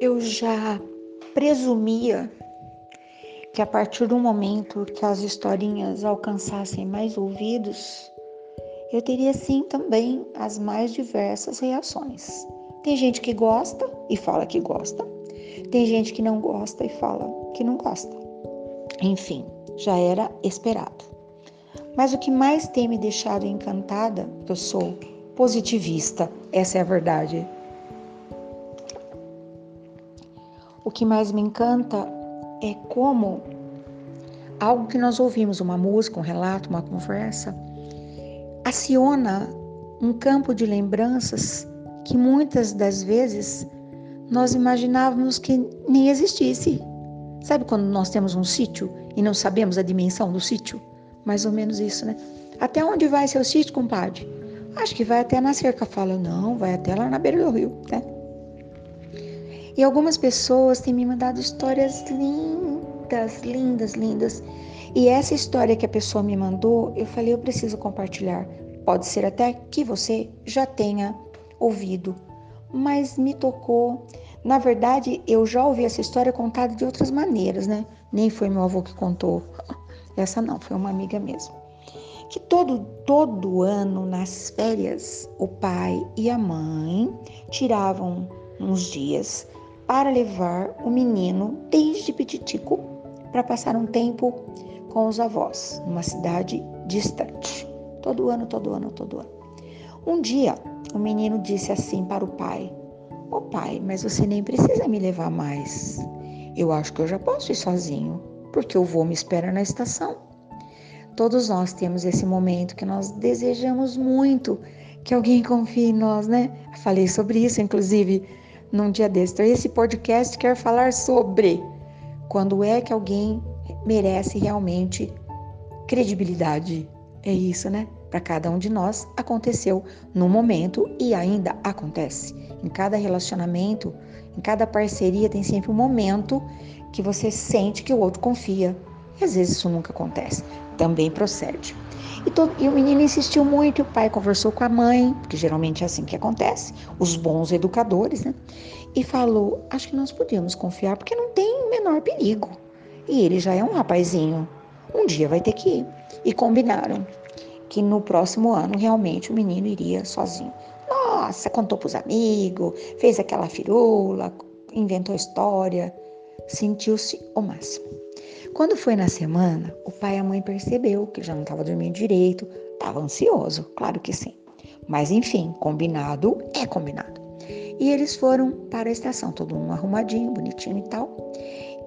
eu já presumia que a partir do momento que as historinhas alcançassem mais ouvidos, eu teria sim também as mais diversas reações. Tem gente que gosta e fala que gosta, tem gente que não gosta e fala que não gosta. Enfim, já era esperado. Mas o que mais tem me deixado encantada, eu sou positivista, essa é a verdade. O que mais me encanta é como algo que nós ouvimos, uma música, um relato, uma conversa, aciona um campo de lembranças que muitas das vezes nós imaginávamos que nem existisse. Sabe quando nós temos um sítio e não sabemos a dimensão do sítio? Mais ou menos isso, né? Até onde vai seu sítio, compadre? Acho que vai até na cerca. Fala, não, vai até lá na beira do rio, né? E algumas pessoas têm me mandado histórias lindas, lindas, lindas. E essa história que a pessoa me mandou, eu falei, eu preciso compartilhar. Pode ser até que você já tenha ouvido, mas me tocou. Na verdade, eu já ouvi essa história contada de outras maneiras, né? Nem foi meu avô que contou. Essa não, foi uma amiga mesmo. Que todo todo ano nas férias, o pai e a mãe tiravam uns dias para levar o menino desde petitico para passar um tempo com os avós, numa cidade distante. Todo ano, todo ano, todo ano. Um dia, o menino disse assim para o pai: Ô oh, pai, mas você nem precisa me levar mais. Eu acho que eu já posso ir sozinho, porque o vô me espera na estação. Todos nós temos esse momento que nós desejamos muito que alguém confie em nós, né? Falei sobre isso, inclusive, num dia desse. Então, esse podcast quer falar sobre quando é que alguém merece realmente credibilidade. É isso, né? Para cada um de nós aconteceu no momento e ainda acontece. Em cada relacionamento, em cada parceria tem sempre um momento que você sente que o outro confia. E às vezes isso nunca acontece. Também procede. E, todo, e, o menino insistiu muito, e o pai conversou com a mãe, porque geralmente é assim que acontece, os bons educadores, né? E falou: Acho que nós podíamos confiar, porque não tem menor perigo. E ele já é um rapazinho. Um dia vai ter que ir. E combinaram que no próximo ano realmente o menino iria sozinho. Nossa, contou para os amigos, fez aquela firula, inventou história, sentiu-se o máximo. Quando foi na semana, o pai e a mãe percebeu que já não estava dormindo direito, estava ansioso, claro que sim. Mas enfim, combinado é combinado. E eles foram para a estação, todo mundo arrumadinho, bonitinho e tal.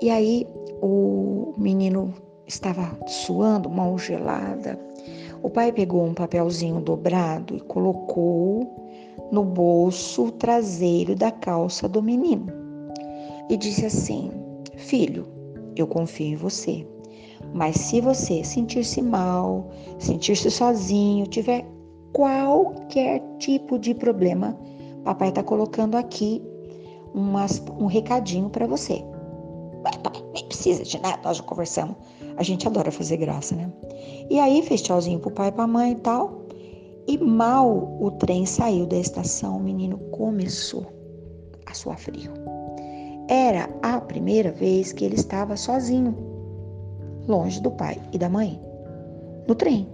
E aí o menino estava suando, mão gelada. O pai pegou um papelzinho dobrado e colocou no bolso traseiro da calça do menino. E disse assim: Filho, eu confio em você. Mas se você sentir-se mal, sentir-se sozinho, tiver qualquer tipo de problema, papai está colocando aqui umas, um recadinho para você. Pai, nem precisa de nada, nós já conversamos. A gente adora fazer graça, né? E aí fez tchauzinho pro pai e pra mãe e tal. E mal o trem saiu da estação, o menino começou a suar frio. Era a primeira vez que ele estava sozinho, longe do pai e da mãe, no trem.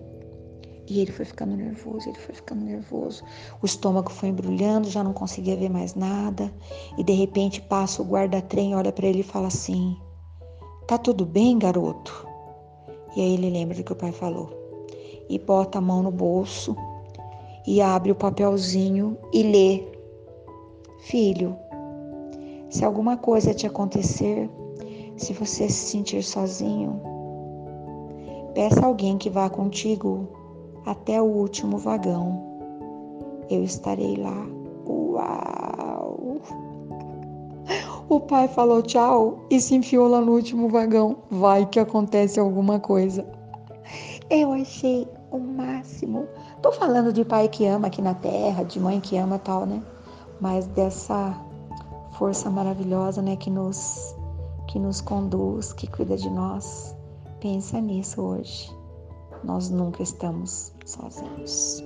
E ele foi ficando nervoso, ele foi ficando nervoso. O estômago foi embrulhando, já não conseguia ver mais nada. E de repente passa o guarda-trem, olha para ele e fala assim: Tá tudo bem, garoto? E aí ele lembra do que o pai falou. E bota a mão no bolso e abre o papelzinho e lê: Filho, se alguma coisa te acontecer, se você se sentir sozinho, peça alguém que vá contigo até o último vagão. Eu estarei lá. Uau! O pai falou tchau e se enfiou lá no último vagão. Vai que acontece alguma coisa. Eu achei o máximo. Tô falando de pai que ama aqui na terra, de mãe que ama tal, né? Mas dessa força maravilhosa, né, que nos que nos conduz, que cuida de nós. Pensa nisso hoje. Nós nunca estamos sozinhos.